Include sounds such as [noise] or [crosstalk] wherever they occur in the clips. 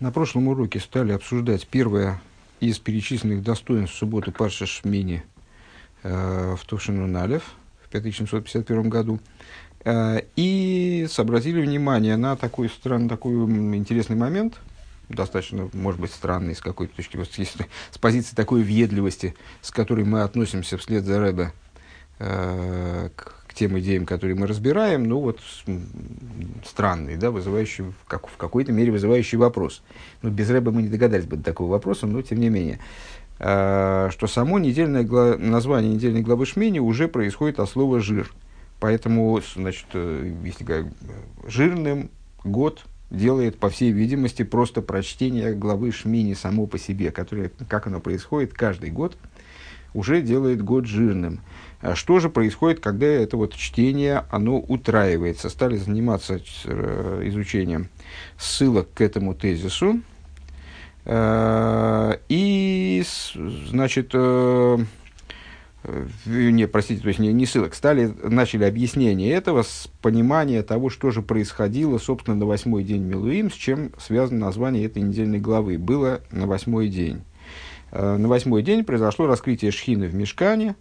На прошлом уроке стали обсуждать первое из перечисленных достоинств субботы Парша Шмини э, в Тушину Налев в 5751 году. Э, и обратили внимание на такой, странный, такой интересный момент, достаточно, может быть, странный с какой-то точки зрения, с позиции такой въедливости, с которой мы относимся вслед за Рэбе э, к тем идеям, которые мы разбираем, ну вот странный, да, вызывающий, как, в какой-то мере вызывающий вопрос. Ну, без Рэба мы не догадались бы до такого вопроса, но тем не менее. А, что само недельное гла... название недельной главы Шмени уже происходит от слова «жир». Поэтому, значит, э, если говорить, жирным год делает, по всей видимости, просто прочтение главы Шмини само по себе, которое, как оно происходит каждый год, уже делает год жирным. А что же происходит, когда это вот чтение, оно утраивается? Стали заниматься э, изучением ссылок к этому тезису. Э, и, значит, э, не, простите, то есть не, не ссылок, стали, начали объяснение этого с понимания того, что же происходило, собственно, на восьмой день Милуим, с чем связано название этой недельной главы. Было на восьмой день. На восьмой день произошло раскрытие шхины в Мешкане,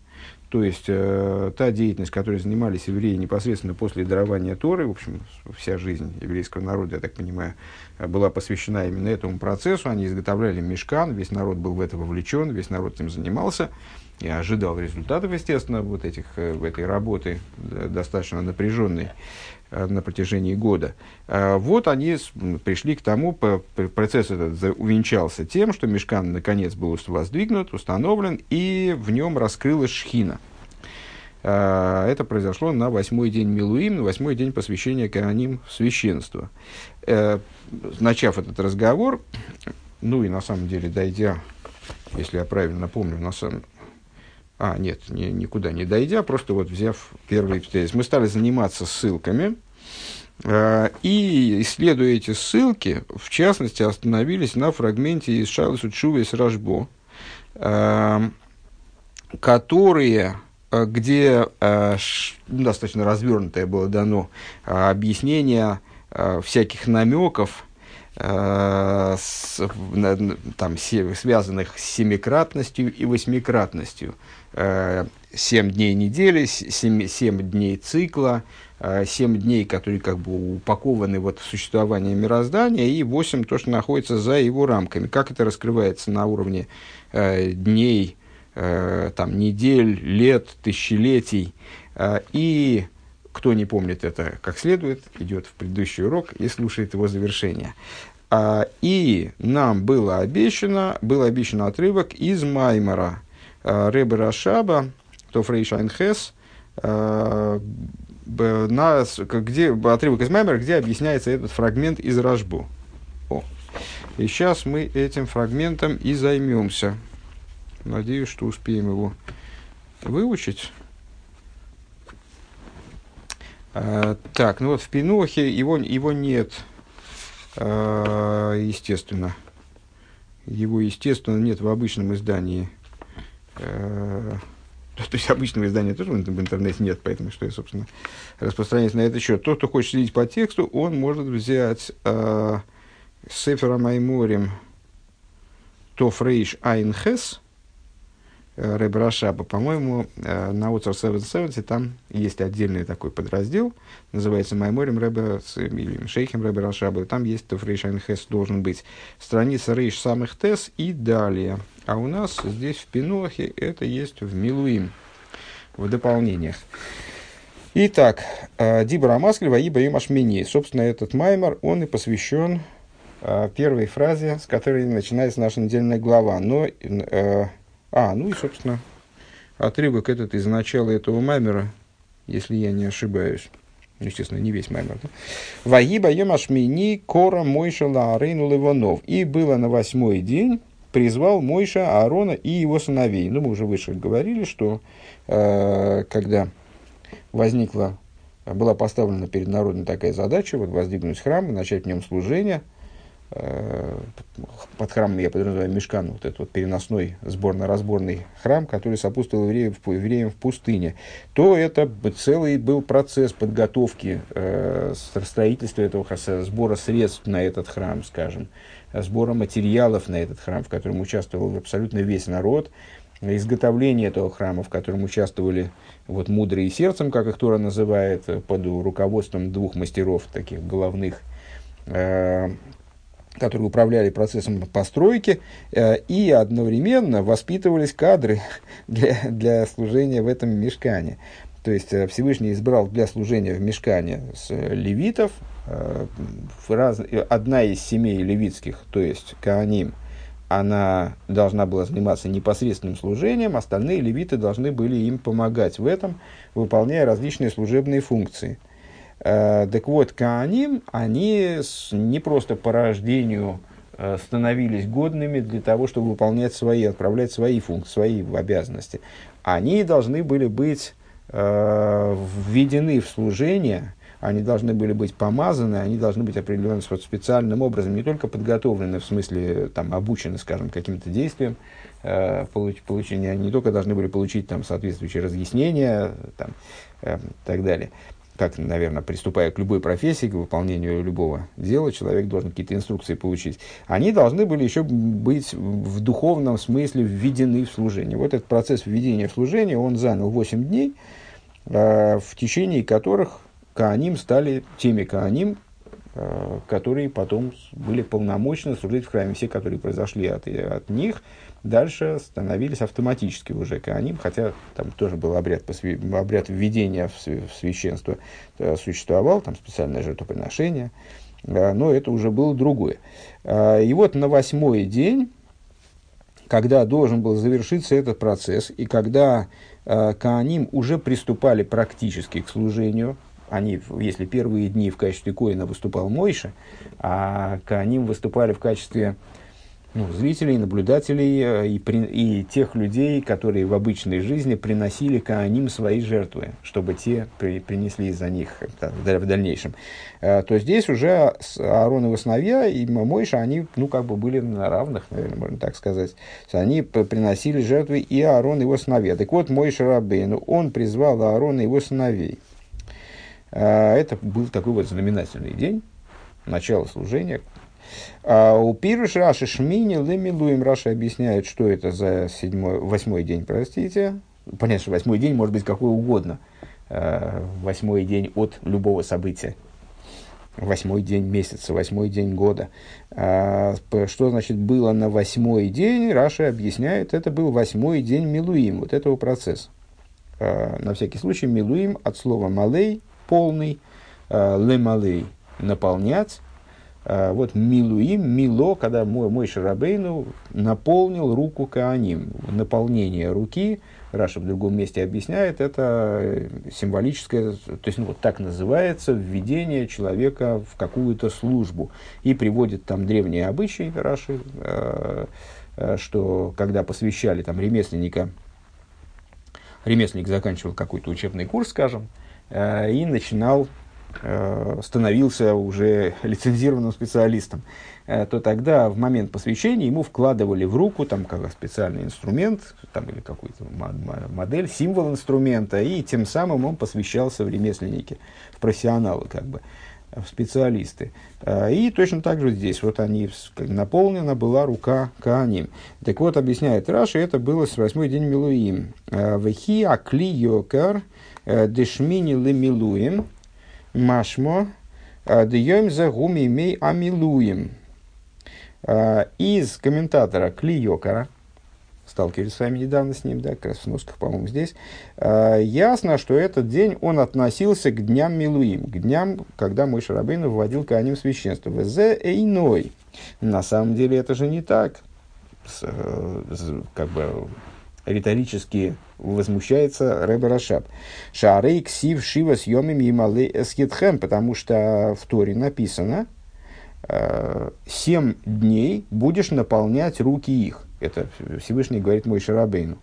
то есть, э, та деятельность, которой занимались евреи непосредственно после дарования Торы, в общем, вся жизнь еврейского народа, я так понимаю, была посвящена именно этому процессу. Они изготовляли мешкан, весь народ был в это вовлечен, весь народ этим занимался и ожидал результатов, естественно, вот этих, э, этой работы, достаточно напряженной э, на протяжении года. А вот они пришли к тому, процесс этот увенчался тем, что мешкан наконец был воздвигнут, установлен, и в нем раскрылась шхина. А, это произошло на восьмой день Милуим, на восьмой день посвящения Коаним в священство. Э, начав этот разговор, ну и на самом деле дойдя, если я правильно помню, на самом, а, нет, ни, никуда не дойдя, просто вот взяв первый тезис. Мы стали заниматься ссылками, э, и, исследуя эти ссылки, в частности, остановились на фрагменте из Шайлсу Чувес Рашбо, э, которые э, где э, ш, достаточно развернутое было дано э, объяснение э, всяких намеков, э, с, там, связанных с семикратностью и восьмикратностью. Э, семь дней недели, семь, семь дней цикла, э, семь дней, которые как бы упакованы вот в существование мироздания, и восемь то, что находится за его рамками. Как это раскрывается на уровне э, дней, э, там, недель, лет, тысячелетий. Э, и кто не помнит это как следует, идет в предыдущий урок и слушает его завершение. А, и нам было обещано, был обещан отрывок из Маймара – Э, Ребе Рашаба, Тофрей Шайнхес, э, на, где, отрывок из Маймера, где объясняется этот фрагмент из Рашбу. О. И сейчас мы этим фрагментом и займемся. Надеюсь, что успеем его выучить. А, так, ну вот в Пинохе его, его нет, а, естественно. Его, естественно, нет в обычном издании Э, [laughs] то есть обычного издания тоже в интернете нет, поэтому что я, собственно, распространяюсь на этот счет. Тот, кто хочет следить по тексту, он может взять э, Сефера Майморим Тофрейш Айнхес э, Ребрашаба. По-моему, э, на Уцер 770 там есть отдельный такой подраздел, называется Майморим Ребе или Шейхем Ребрашаба. Там есть Тофрейш Айнхес должен быть. Страница Рейш самых Тес и далее – а у нас здесь в Пинохе это есть в Милуим, в дополнениях. Итак, э, Дибра Маскли, Ибо им Ашмини. Собственно, этот маймер, он и посвящен э, первой фразе, с которой начинается наша недельная глава. Но, а, ну и, собственно, отрывок этот из начала этого маймера, если я не ошибаюсь. Естественно, не весь маймер. Да? Ваиба Ашмини Кора Мойша Лаарейну Ливанов. И было на восьмой день призвал Мойша, Аарона и его сыновей. Ну, мы уже выше говорили, что э, когда возникла, была поставлена перед народом такая задача, вот воздвигнуть храм и начать в нем служение, под храмом я подразумеваю Мешкан, вот этот вот переносной сборно-разборный храм, который сопутствовал евреям, евреям в пустыне, то это целый был процесс подготовки э, строительства этого сбора средств на этот храм, скажем, сбора материалов на этот храм, в котором участвовал абсолютно весь народ, изготовление этого храма, в котором участвовали вот мудрые сердцем, как их Тора называет, под руководством двух мастеров, таких головных, э, которые управляли процессом постройки, э, и одновременно воспитывались кадры [laughs] для, для служения в этом мешкане. То есть э, Всевышний избрал для служения в мешкане с левитов, э, раз, одна из семей левитских, то есть Кааним, она должна была заниматься непосредственным служением, остальные левиты должны были им помогать в этом, выполняя различные служебные функции – Э, так вот, Кааним, они не просто по рождению э, становились годными для того, чтобы выполнять свои, отправлять свои функции, свои обязанности. Они должны были быть э, введены в служение, они должны были быть помазаны, они должны быть определены вот специальным образом, не только подготовлены, в смысле там, обучены, скажем, каким-то действием, э, получ, получения, они не только должны были получить там, соответствующие разъяснения э, и так далее, как, наверное, приступая к любой профессии, к выполнению любого дела, человек должен какие-то инструкции получить. Они должны были еще быть в духовном смысле введены в служение. Вот этот процесс введения в служение, он занял 8 дней, э, в течение которых Кааним стали теми Кааним, э, которые потом были полномочны служить в храме. Все, которые произошли от, от них, дальше становились автоматически уже Кааним, хотя там тоже был обряд, посвя... обряд введения в, в священство э, существовал, там специальное жертвоприношение, э, но это уже было другое. Э, и вот на восьмой день, когда должен был завершиться этот процесс, и когда Кааним уже приступали практически к служению, они, если первые дни в качестве коина выступал Мойша, а Кааним выступали в качестве ну, зрителей, наблюдателей э, и, при, и тех людей, которые в обычной жизни приносили кааним свои жертвы, чтобы те при, принесли за них в дальнейшем. Э, то здесь уже Аарон его сыновья и Мойша, они ну, как бы были на равных, наверное, можно так сказать. Они приносили жертвы и Аарон его сыновья. Так вот, Мойша Рабейну, он призвал Аарона его сыновей. Э, это был такой вот знаменательный день, начало служения, у Пируш Раши Шмини Лемилуем Раши объясняет, что это за седьмой, восьмой день, простите. Понятно, что восьмой день может быть какой угодно. А, восьмой день от любого события. Восьмой день месяца, восьмой день года. А, что значит было на восьмой день? Раши объясняет, это был восьмой день מילואים, вот этого процесса. А, на всякий случай מילואים от слова מלא, полный, למלא, наполнять, а, вот מילואים, Мило, когда мой, Мойше Рабейну наполнил руку כהנים. Наполнение руки, Раши в другом месте объясняет, это э, символическое, то есть ну, вот так называется введение человека в какую-то службу. И приводит там древние обычаи Раши, э, э, что когда посвящали там ремесленника, ремесленник заканчивал какой-то учебный курс, скажем, и начинал становился уже лицензированным специалистом, э, то тогда в момент посвящения ему вкладывали в руку там, как специальный инструмент там, или какую-то модель, символ инструмента, и тем самым он посвящался в ремесленники, в профессионалы, как бы, в специалисты. Э, и точно так же здесь, вот они, наполнена была рука Кааним. Так вот, объясняет Раши, это было с восьмой день Милуим. Вехи акли йокар дешмини ле милуим, Машмо Дьем за гуми мей амилуем. А, из комментатора Клиокара, сталкивались с вами недавно с ним, да, как раз в носках, по-моему, здесь, а, ясно, что этот день он относился к дням Милуим, к дням, когда мой Шарабейн вводил Кааним священство. Везе эйной. На самом деле это же не так. С, с, как бы риторически возмущается Рэбе Рашаб. Шарей ксив шива съемим ямалы эскетхем, потому что в Торе написано, э, семь дней будешь наполнять руки их. Это Всевышний говорит мой Шарабейну.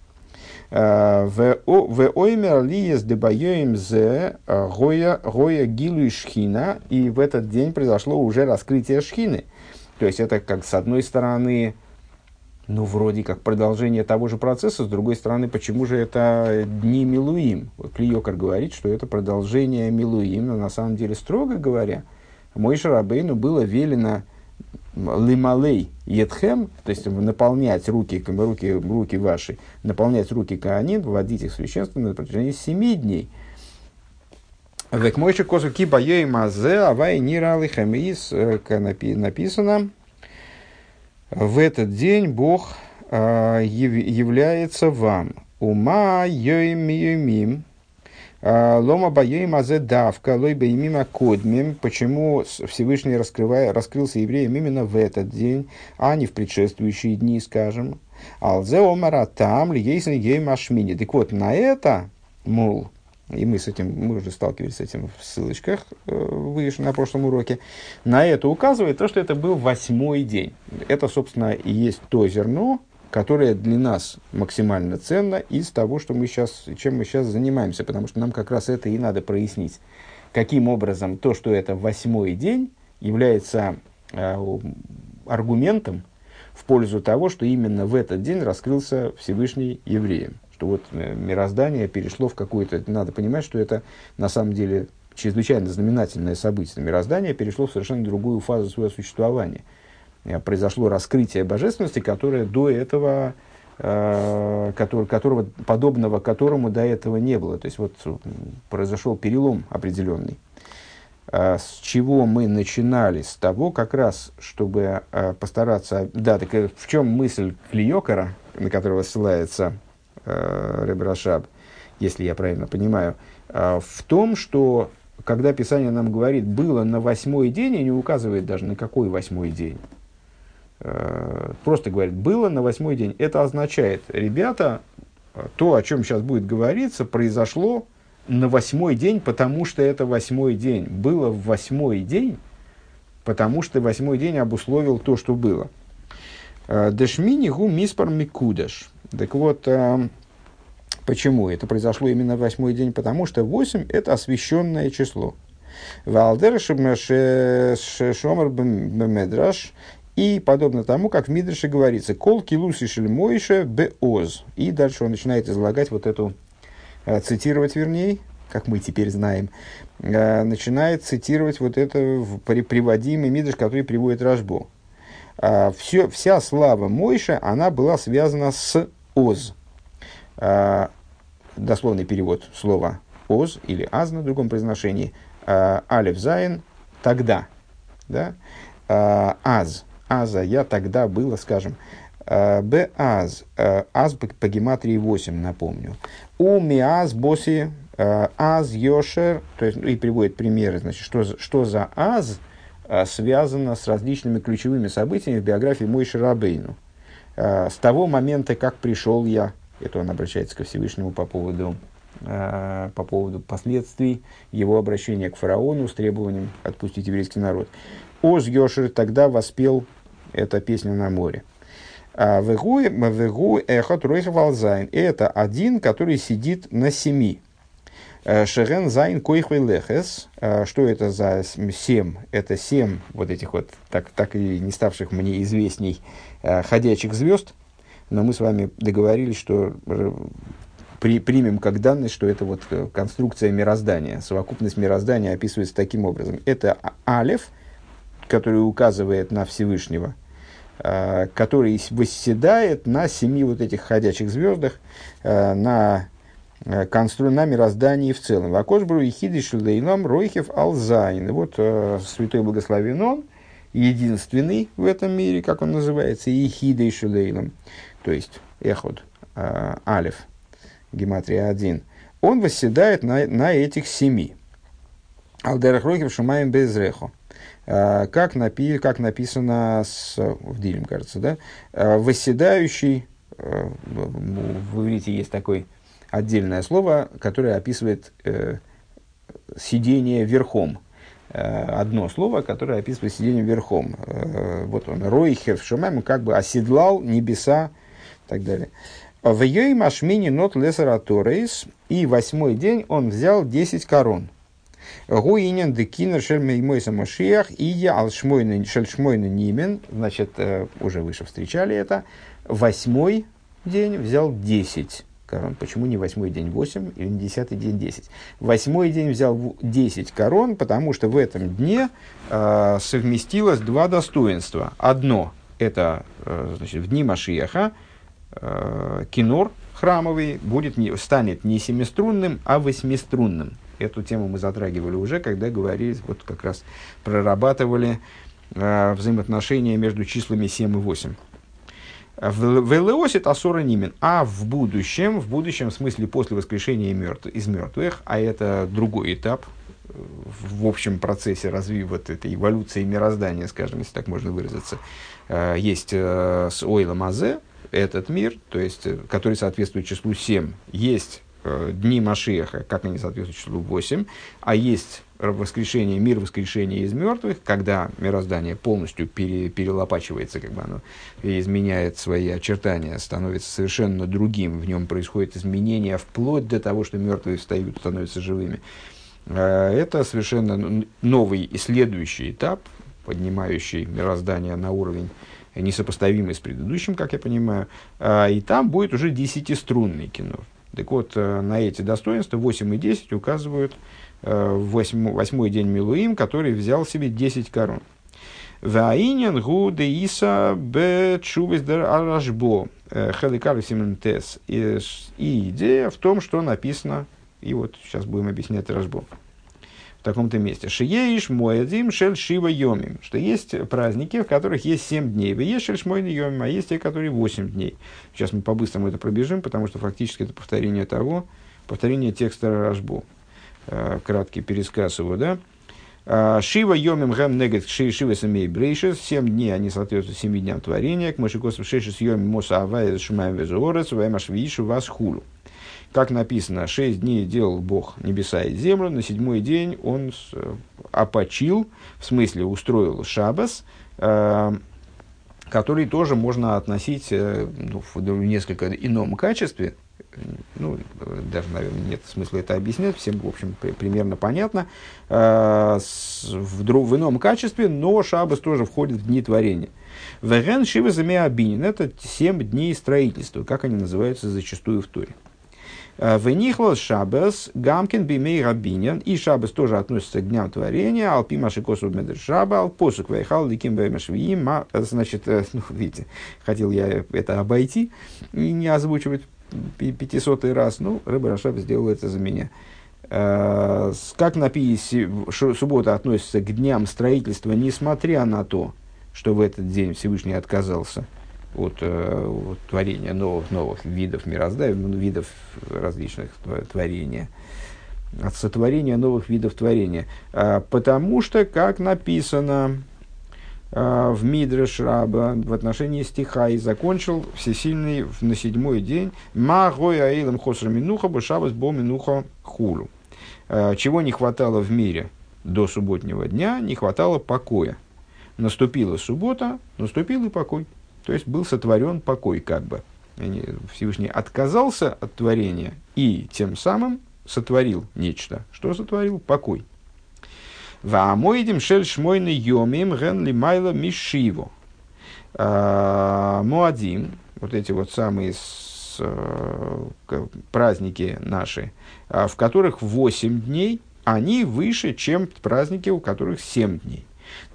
Э, в оймер лиес дебайоим зе гоя гоя гилу шхина, и в этот день произошло уже раскрытие шхины. То есть это как с одной стороны, ну, вроде как продолжение того же процесса, с другой стороны, почему же это дни Милуим? Вот Клиокар говорит, что это продолжение Милуим, но на самом деле, строго говоря, мой Шарабейну было велено лималей едхем, то есть наполнять руки, руки, руки ваши, наполнять руки Каанин, вводить их в священство на протяжении семи дней. Век мойши косу киба ей мазе, авай ниралы хамиис, э, написано, в этот день Бог э, является вам. Ума йоим йомим, а, Лома боем азе давка, лой боемима кодмим. Почему Всевышний раскрывая, раскрылся евреям именно в этот день, а не в предшествующие дни, скажем. Алзе омара там ли машмини. Так вот, на это, мол, и мы с этим, мы уже сталкивались с этим в ссылочках э, выше на прошлом уроке, на это указывает то, что это был восьмой день. Это, собственно, и есть то зерно, которая для нас максимально ценна из того, что мы сейчас, чем мы сейчас занимаемся, потому что нам как раз это и надо прояснить. Каким образом то, что это восьмой день, является э, аргументом в пользу того, что именно в этот день раскрылся Всевышний евреям. Что вот мироздание перешло в какое-то... Надо понимать, что это на самом деле чрезвычайно знаменательное событие. Мироздание перешло в совершенно другую фазу своего существования – Э, произошло раскрытие божественности, которое до этого, э, которого, подобного которому до этого не было. То есть вот произошел перелом определенный. Э, с чего мы начинали? С того, как раз, чтобы постараться... Да, так в чем мысль Клиокара, на которого ссылается Ребрашаб, если я правильно понимаю, э, в том, что когда Писание нам говорит «было на восьмой день», и не указывает даже на какой восьмой день, Э, просто говорит, было на восьмой день. Это означает, ребята, то, о чем сейчас будет говориться, произошло на восьмой день, потому что это восьмой день. Было в восьмой день, потому что восьмой день обусловил то, что было. Э, Дешмини гу миспар микудеш. Так вот, э, почему это произошло именно в восьмой день? Потому что восемь это освященное число. Валдер и подобно тому, как в Мидрше говорится, «Кол килуси шельмойше беоз». И дальше он начинает излагать вот эту, э, цитировать вернее, как мы теперь знаем, э, начинает цитировать вот это приводимый Мидрш, который приводит Рашбо. Э, все, вся слава Мойша, она была связана с Оз. Дословный перевод слова Оз или Аз на другом произношении. Алев Зайн тогда. Да? Аз аза, я тогда было, скажем, б аз, аз по гематрии 8, напомню. У ми аз боси аз йошер, то есть, и приводит примеры, значит, что, что за аз связано с различными ключевыми событиями в биографии Мойши Рабейну. С того момента, как пришел я, это он обращается ко Всевышнему по поводу по поводу последствий его обращения к фараону с требованием отпустить еврейский народ. אז ישיר тогда воспел это песня на море. А, והוא אחד על זיין. Это один, который сидит на семи. Э, שהן זיין כוכבי לכת. Э, что это за семь? Это семь вот этих вот, так, так и не ставших мне известней, э, ходячих звезд. Но мы с вами договорились, что при, примем как данность, что это вот конструкция мироздания. Совокупность мироздания описывается таким образом. Это алев, который указывает на Всевышнего, Э, который восседает на семи вот этих ходячих звездах, э, на, э, констру... на мироздании в целом. Вакошбру и хидиш лейлам ройхев алзайн. Вот святой благословен он, единственный в этом мире, как он называется, и хидиш лейлам, то есть эход, алиф, гематрия один. Он восседает на, на этих семи. Алдерах ройхев шумаем безрехо. А, как, напи, как написано с, в Дилем, кажется, да, а, восседающий, а, в иврите есть такое отдельное слово, которое описывает э, сидение верхом. Одно слово, которое описывает сидение верхом. Вот он, Ройхер в как бы оседлал небеса так далее. В Йой Машмини нот лесера и восьмой день он взял десять корон – Гуинен декинер шельмеймойса Машиях и я алшмойна шельшмойна нимен, значит, э, уже выше встречали это, восьмой день взял десять корон. Почему не восьмой день 8 или не десятый день 10? Восьмой день взял 10 корон, потому что в этом дне э, совместилось два достоинства. Одно – это э, значит, в дни Машиаха э, кинор храмовый будет не, станет не семиструнным, а восьмиструнным. Эту тему мы затрагивали уже, когда говорили, вот как раз прорабатывали э, взаимоотношения между числами 7 и 8. В Элеосит Асора Нимен. А в будущем, в будущем в смысле после воскрешения мертв, из мертвых, а это другой этап э, в общем процессе развития вот этой эволюции мироздания, скажем, если так можно выразиться, э, есть с Ойла Мазе, этот мир, то есть, который соответствует числу 7, есть дни Машеха, как они соответствуют числу 8, а есть воскрешение, мир воскрешения из мертвых, когда мироздание полностью пере, перелопачивается, как бы оно изменяет свои очертания, становится совершенно другим, в нем происходит изменение вплоть до того, что мертвые встают, становятся живыми. Э, это совершенно новый и следующий этап, поднимающий мироздание на уровень несопоставимый с предыдущим, как я понимаю, э, и там будет уже десятиструнный кино. Так вот, э, на эти достоинства 8 и 10 указывают Э, восьмой, восьмой день Милуим, который взял себе 10 корон. Ваинен гу де иса бе чувес дер арашбо э, хеликар тес. И идея в том, что написано, и вот сейчас будем объяснять рашбо в таком-то месте. Шиеиш моядим шель шива йомим. Что есть праздники, в которых есть 7 дней. Вы есть шель шмойна йомим, а есть те, которые 8 дней. Сейчас мы по-быстрому это пробежим, потому что фактически это повторение того, повторение текста Рашбо. Э, краткий пересказ его, да. А, Шива йомим гэм негет шива самей брейшес. Семь дней они соответствуют семи дням творения. К машикосу шешес йомим моса авая шумаем везуорец ваймаш вишу вас хулу. Как написано, шесть дней делал Бог небеса и землю, на седьмой день он э, опочил, в смысле устроил шабас, э, который тоже можно относить ну, в несколько ином качестве, ну, даже, наверное, нет смысла это объяснять, всем, в общем, при, примерно понятно, э, с, в, в ином качестве, но Шабас тоже входит в дни творения. Веген Шива Замиабинин – это семь дней строительства, как они называются зачастую в Торе. ונכלל שבת, גם כן בימי הבנין, и Шабас тоже относится к дням творения, Алпи Машикосу Медер Шаба, Алпосук Вайхал, Ликим Баймашвиим, значит, э, ну, видите, хотел я это обойти и не озвучивать пятисотый раз, ну, Рэбе Рашаб сделал это за меня. Э, как написано, суббота относится к дням строительства, несмотря на то, что в этот день Всевышний отказался от, э, от творения новых, новых видов мироздания, ну, видов различных творения, от сотворения новых видов творения. Э, потому что, как написано, а, в Мидреш Раба в отношении стиха и закончил всесильный на седьмой день «Ма гой аилам хоср минуха башабас бо минуха хулу». А, чего не хватало в мире до субботнего дня, не хватало покоя. Наступила суббота, наступил и покой. То есть был сотворен покой как бы. Всевышний отказался от творения и тем самым сотворил нечто. Что сотворил? Покой. Ваамоидим шель шмойны йомим ген лимайла мишиво. А, Муадим, вот эти вот самые с, э, праздники наши, а, в которых 8 дней, они выше, чем праздники, у которых 7 дней.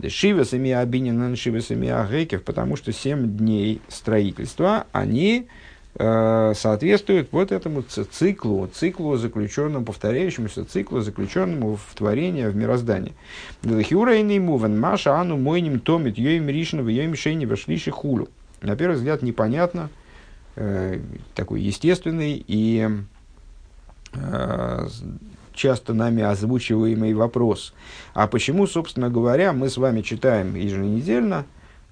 Шива сами абинин, шива сами агекев, потому что 7 дней строительства, они Э, соответствует вот этому циклу, циклу заключенному, повторяющемуся циклу, заключенному в творение, в мироздании. Хиурайный муван, маша ану мойним томит, йоим ришнова, йоим шейни вошлиши хулю. На первый взгляд непонятно, э, такой естественный и э, часто нами озвучиваемый вопрос. А почему, собственно говоря, мы с вами читаем еженедельно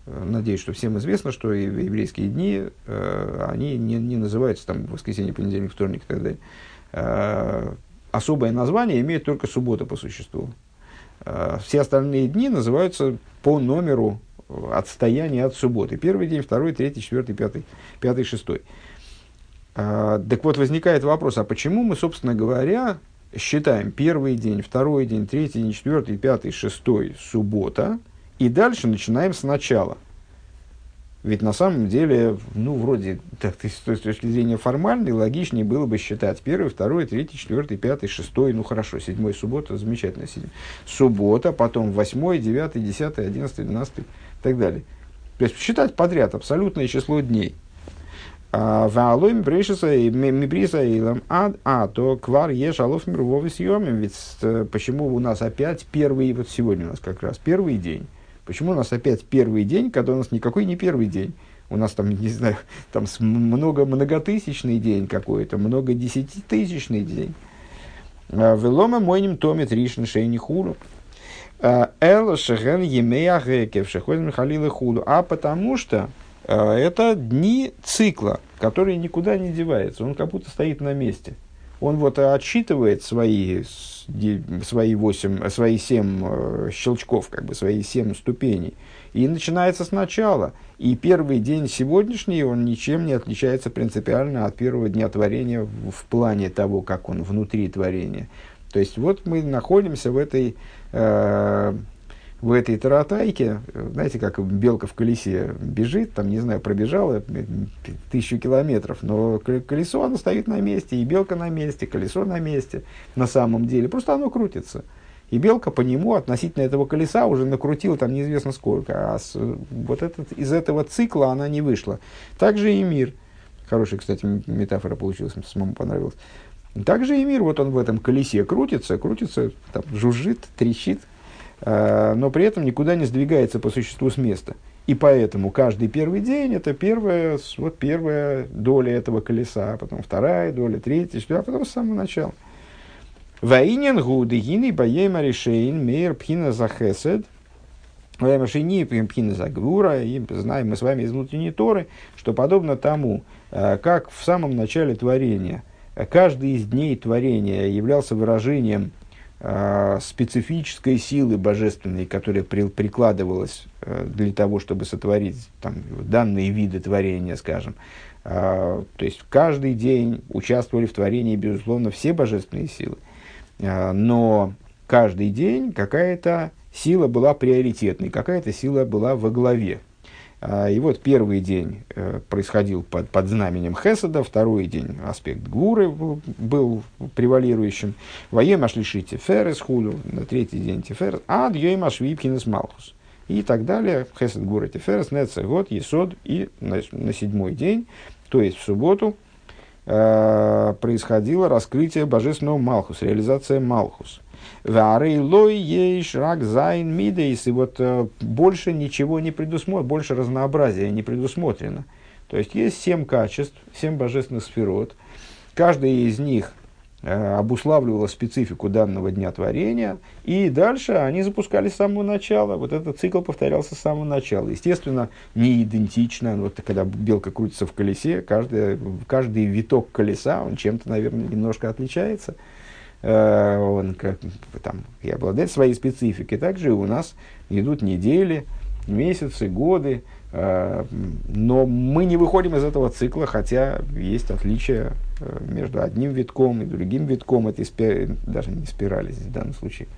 Надеюсь, что всем известно, что еврейские дни, э, они не, не называются там воскресенье, понедельник, вторник и так далее. Э, особое название имеет только суббота по существу. Э, все остальные дни называются по номеру отстояния от субботы. Первый день, второй, третий, четвертый, пятый, пятый, шестой. Так вот, возникает вопрос, а почему мы, собственно говоря, считаем первый день, второй день, третий день, четвертый, пятый, шестой, суббота, и дальше начинаем сначала. Ведь на самом деле, ну, вроде, так, с точки зрения формальной, логичнее было бы считать первый, второй, третий, четвертый, пятый, шестой, ну хорошо, седьмой суббота, замечательно, седьмой. Суббота, потом восьмой, девятый, десятый, одиннадцатый, двенадцатый и так далее. То есть считать подряд абсолютное число дней. А, Ваалоим брешеса и мибриса илам ад, а то квар еш алов мирового съемим. Ведь э, почему у нас опять первый, вот сегодня у нас как раз первый день. Почему у нас опять первый день, когда у нас никакой не первый день? У нас там, [laughs] не знаю, там много многотысячный день какой-то, много десятитысячный день. А, Велома мойним томит ришн шейни хулу. А, Эл шехен емея гекев шехозим халилы худу. А потому что это дни цикла, который никуда не девается, он как будто стоит на месте. Он вот отсчитывает свои, свои, 8, свои 7 э, щелчков, как бы свои 7 ступеней. И начинается сначала. И первый день сегодняшний, он ничем не отличается принципиально от первого дня творения в, в плане того, как он внутри творения. То есть вот мы находимся в этой э, в этой таратайке, знаете, как белка в колесе бежит, там, не знаю, пробежала тысячу километров, но колесо, оно стоит на месте, и белка на месте, колесо на месте, на самом деле, просто оно крутится. И белка по нему относительно этого колеса уже накрутила там неизвестно сколько, а с, вот этот, из этого цикла она не вышла. Также и мир. Хорошая, кстати, метафора получилась, самому понравилась. Также и мир, вот он в этом колесе крутится, крутится, там, жужжит, трещит, но при этом никуда не сдвигается по существу с места. И поэтому каждый первый день это первая, вот первая доля этого колеса, а потом вторая доля, третья, а потом с самого начала. Ваинен гуды гины баема решейн мейр пхина за хесед, Машини пхина за гвура, и знаем мы с вами из внутренней Торы, что подобно тому, э, как в самом начале творения, каждый из дней творения являлся выражением э, специфической силы божественной, которая при, прикладывалась э, для того, чтобы сотворить там, данные виды творения, скажем. Э, то есть каждый день участвовали в творении, безусловно, все божественные силы. Э, но каждый день какая-то сила была приоритетной, какая-то сила была во главе. А, и вот первый день э, происходил под, под знаменем Хесада, второй день аспект Гвуры был превалирующим. וביום השלישי תפארת כולו, на третий день תפארת, עד יום השביעי בחינת מלכות. И так далее. חסד גבורה תפארת, נצח הוד, יסוד. И на, на седьмой день, то есть в субботу, э, происходило раскрытие божественного מלכות, реализация מלכות. והרי לא יש רק זיין מידות. И вот э, больше ничего не предусмотрено, больше разнообразия не предусмотрено. То есть есть семь качеств, семь божественных сферот. Каждая из них э, обуславливала специфику данного дня творения, и дальше они запускались с самого начала. Вот этот цикл повторялся с самого начала. Естественно, не идентично. Вот когда белка крутится в колесе, каждый, каждый виток колеса, он чем-то, наверное, немножко отличается. Э, он как, там, и обладает своей спецификой. Также у нас идут недели, месяцы, годы, э, но мы не выходим из этого цикла, хотя есть отличия э, между одним витком и другим витком этой спирали, даже не спирали здесь в данном случае,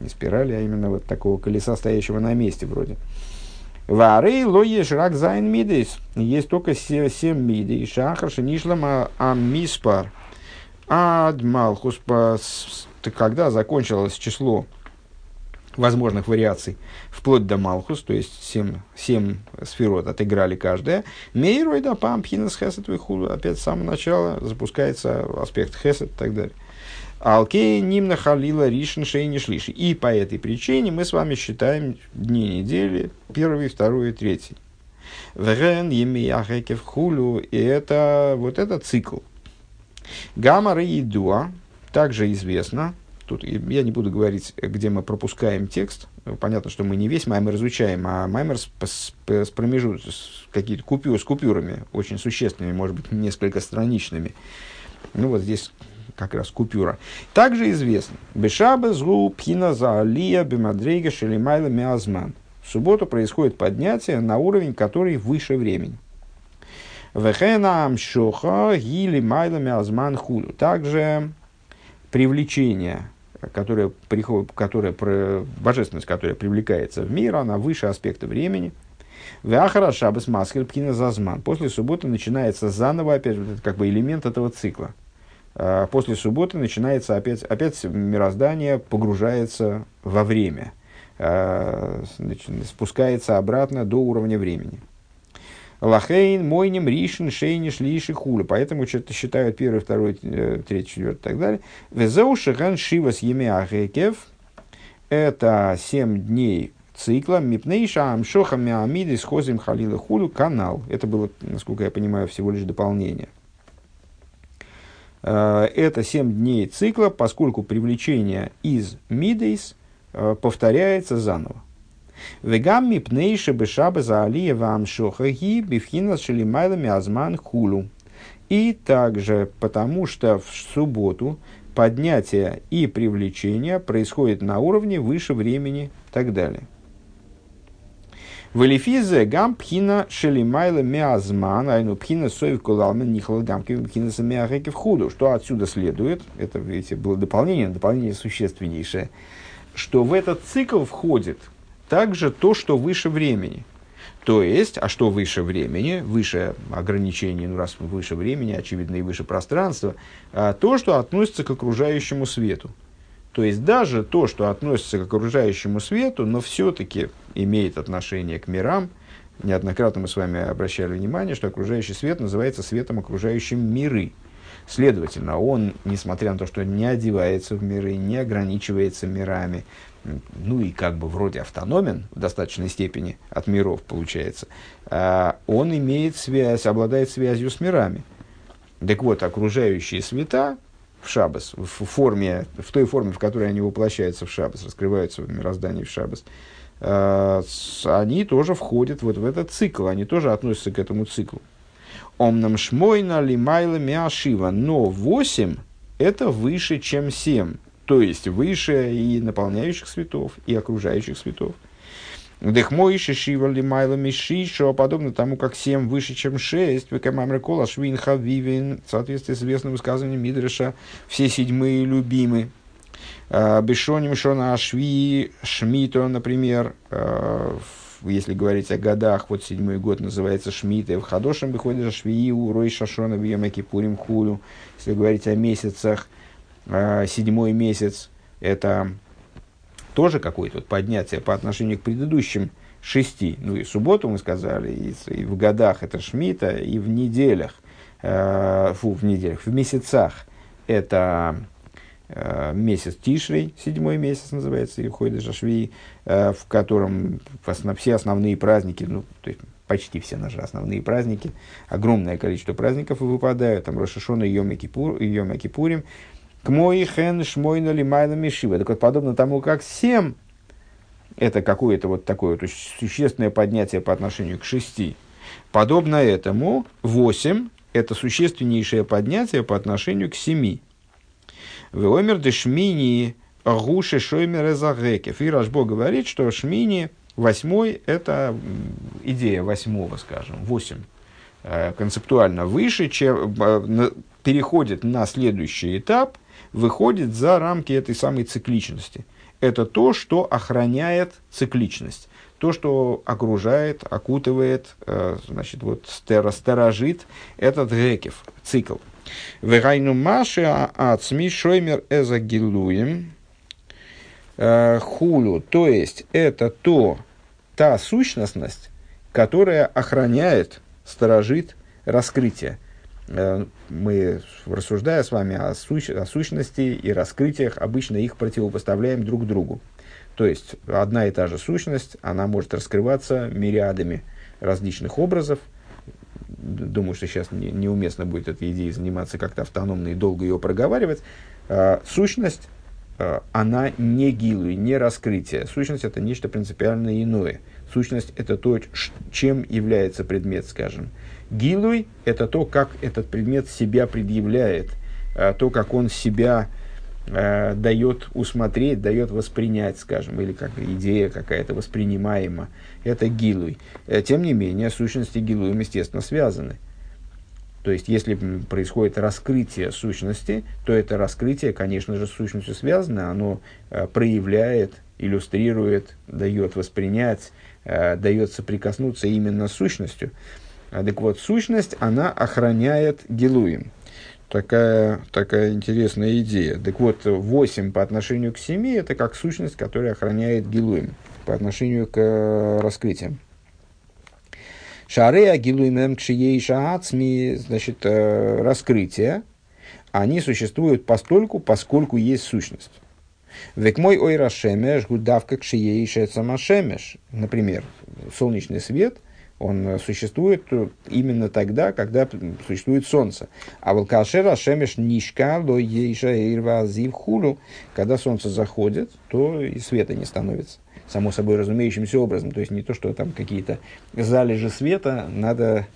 не спирали, а именно вот такого колеса, стоящего на месте вроде. והרי לא יש רק זיין מידות. Есть только семь מידות. שאחר שנשלם המספר. עד מלכות, когда закончилось число возможных вариаций вплоть до Малхус, то есть семь, семь сферот отыграли каждая. Мейрой да пам пхинас хесет вихуду. Опять с самого начала запускается аспект хесет и так далее. Алкей нимна халила ришен шейни шлиши. И по этой причине мы с вами считаем дни недели первый, второй и третий. Вен емияхекев хулю. И это вот этот цикл. Гамара и Дуа также известно, тут я не буду говорить, где мы пропускаем текст, понятно, что мы не весь маймер изучаем, а маймер с, с, с промежутками, какие-то купюры, с купюрами, очень существенными, может быть, несколько страничными. Ну вот здесь как раз купюра. Также известно, Бешаба згу пхина за алия бимадрейга шелимайла миазман. В субботу происходит поднятие на уровень, который выше времени. Вехена амшоха гили майлами азман худу. Также привлечение, которое, приходит, которое, божественность, которая привлекается в мир, она выше аспекта времени. Вяхара шабас маскер пхина зазман. После субботы начинается заново, опять как бы элемент этого цикла. А, после субботы начинается опять, опять мироздание погружается во время, а, спускается обратно до уровня времени. Лахейн, Мойним, Ришин, Шейниш, Лиши, Хуля. Поэтому что-то считают первый, второй, э, третий, четвертый и так далее. Везеу Шиган Шивас Емеахекев. Это семь дней цикла Мипнейша Амшоха Миамиды с Хозим Халила Хулю канал. Это было, насколько я понимаю, всего лишь дополнение. Э, это семь дней цикла, поскольку привлечение из Мидейс э, повторяется заново. Вегам мипнейши бешаба за алия вам шохаги бифхина шелимайлами азман хулу. И также потому, что в субботу поднятие и привлечение происходит на уровне выше времени и так далее. Велифизе гам пхина шелимайла миазман, айну пхина соев кулалмен нихлал гамки пхина самиахеки худу. Что отсюда следует, это, видите, было дополнение, дополнение существеннейшее, что в этот цикл входит – также то, что выше времени. То есть, а что выше времени, выше ограничений, ну раз выше времени, очевидно, и выше пространства, а то, что относится к окружающему свету. То есть, даже то, что относится к окружающему свету, но все-таки имеет отношение к мирам. Неоднократно мы с вами обращали внимание, что окружающий свет называется светом, окружающим миры. Следовательно, он, несмотря на то, что не одевается в миры, не ограничивается мирами, ну и как бы вроде автономен в достаточной степени от миров, получается, а, он имеет связь, обладает связью с мирами. Так вот, окружающие света в шабас, в, форме, в той форме, в которой они воплощаются в шабас, раскрываются в мироздании в шабас, а, они тоже входят вот в этот цикл, они тоже относятся к этому циклу. Омнам шмойна лимайла миашива, но 8 это выше, чем 7 то есть выше и наполняющих светов, и окружающих светов. Дехмойши шивали майла мишишо, подобно тому, как семь выше, чем шесть, векамамрекола швин хавивин, в соответствии с известным высказыванием Мидреша, все седьмые любимы. А, Бешоним шона ашви шмито, например, а, если говорить о годах, вот седьмой год называется Шмита, в Хадошем выходит Швиу, Рой Шашона, Бьемаки Пурим Хулю. Если говорить о месяцах, а, седьмой месяц – это тоже какое-то поднятие по отношению к предыдущим шести. Ну и субботу мы сказали, и, и в годах это Шмита, и в неделях, э, фу, в неделях, в месяцах это э, месяц Тишрей, седьмой месяц называется, и ходит Шашви, э, в котором все основные праздники, ну, то есть почти все наши основные праздники, огромное количество праздников выпадают, там Рошашона и Йом Кипурим, к мой хен шмойна лимайна мишива. Так вот, подобно тому, как семь, это какое-то вот такое вот существенное поднятие по отношению к шести. Подобно этому восемь – это существеннейшее поднятие по отношению к семи. Веомер де шмини гуши шоймер эзагекев. И Рашбо говорит, что шмини восьмой – это идея восьмого, скажем, восемь э, концептуально выше, чем э, переходит на следующий этап – выходит за рамки этой самой цикличности. Это то, что охраняет цикличность, то, что окружает, окутывает, э, значит, вот сторожит этот рекев, цикл. Верайну маши ацми шоймер эзагилуем э, хулю. То есть, это то, та сущностность, которая охраняет, сторожит раскрытие. Э, мы, рассуждая с вами о, сущ, о сущности и раскрытиях, обычно их противопоставляем друг другу. То есть, одна и та же сущность, она может раскрываться мириадами различных образов. Думаю, что сейчас не, неуместно будет этой идеей заниматься как-то автономно и долго ее проговаривать. А, сущность, а, она не гилуй, не раскрытие. Сущность – это нечто принципиально иное. Сущность – это то, чем является предмет, скажем, Гилуй – это то, как этот предмет себя предъявляет, а, то, как он себя э, дает усмотреть, дает воспринять, скажем, или как идея какая-то воспринимаема. Это гилуй. Э, тем не менее, сущности гилуем, естественно, связаны. То есть, если происходит раскрытие сущности, то это раскрытие, конечно же, с сущностью связано, оно э, проявляет, иллюстрирует, дает воспринять, э, дает соприкоснуться именно с сущностью. А, так вот, сущность, она охраняет Гилуем. Такая, такая интересная идея. Так вот, 8 по отношению к 7 это как сущность, которая охраняет Гилуем по отношению к э, раскрытиям. Шарея гилуймем кшиейша ацми, значит, э, раскрытия, они существуют постольку, поскольку есть сущность. Век мой ой рашемеш гудавка кшиейша самашемеш. Например, солнечный свет, он существует именно тогда, когда существует солнце. А волкашер рашемеш нишка ло ейша хулу. Когда солнце заходит, то и света не становится само собой разумеющимся образом. То есть не то, что там какие-то залежи света, надо,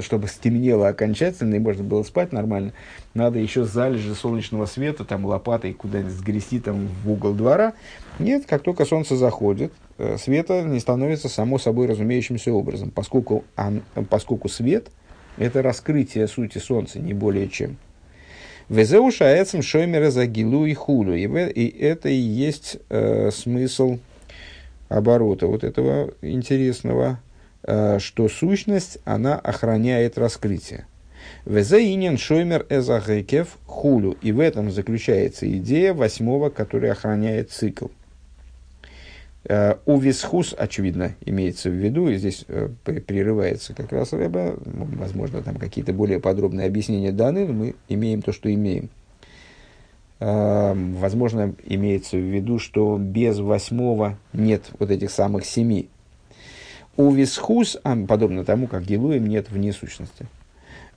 чтобы стемнело окончательно и можно было спать нормально, надо еще залежи солнечного света, там лопатой куда-нибудь сгрести там в угол двора. Нет, как только солнце заходит, э, света не становится само собой разумеющимся образом, поскольку, он, поскольку свет – это раскрытие сути солнца, не более чем. Везеуша эцем шоймера за гилу и худу. И это и есть э, смысл оборота вот этого интересного, э, что сущность, она охраняет раскрытие. Везаинен шоймер эзахекев хулю. И в этом заключается идея восьмого, который охраняет цикл. Э, у висхус, очевидно, имеется в виду, и здесь э, прерывается как раз Рэба, возможно, там какие-то более подробные объяснения даны, но мы имеем то, что имеем – возможно, имеется в виду, что без восьмого нет вот этих самых семи. У висхус, а, подобно тому, как Гилуем нет вне сущности.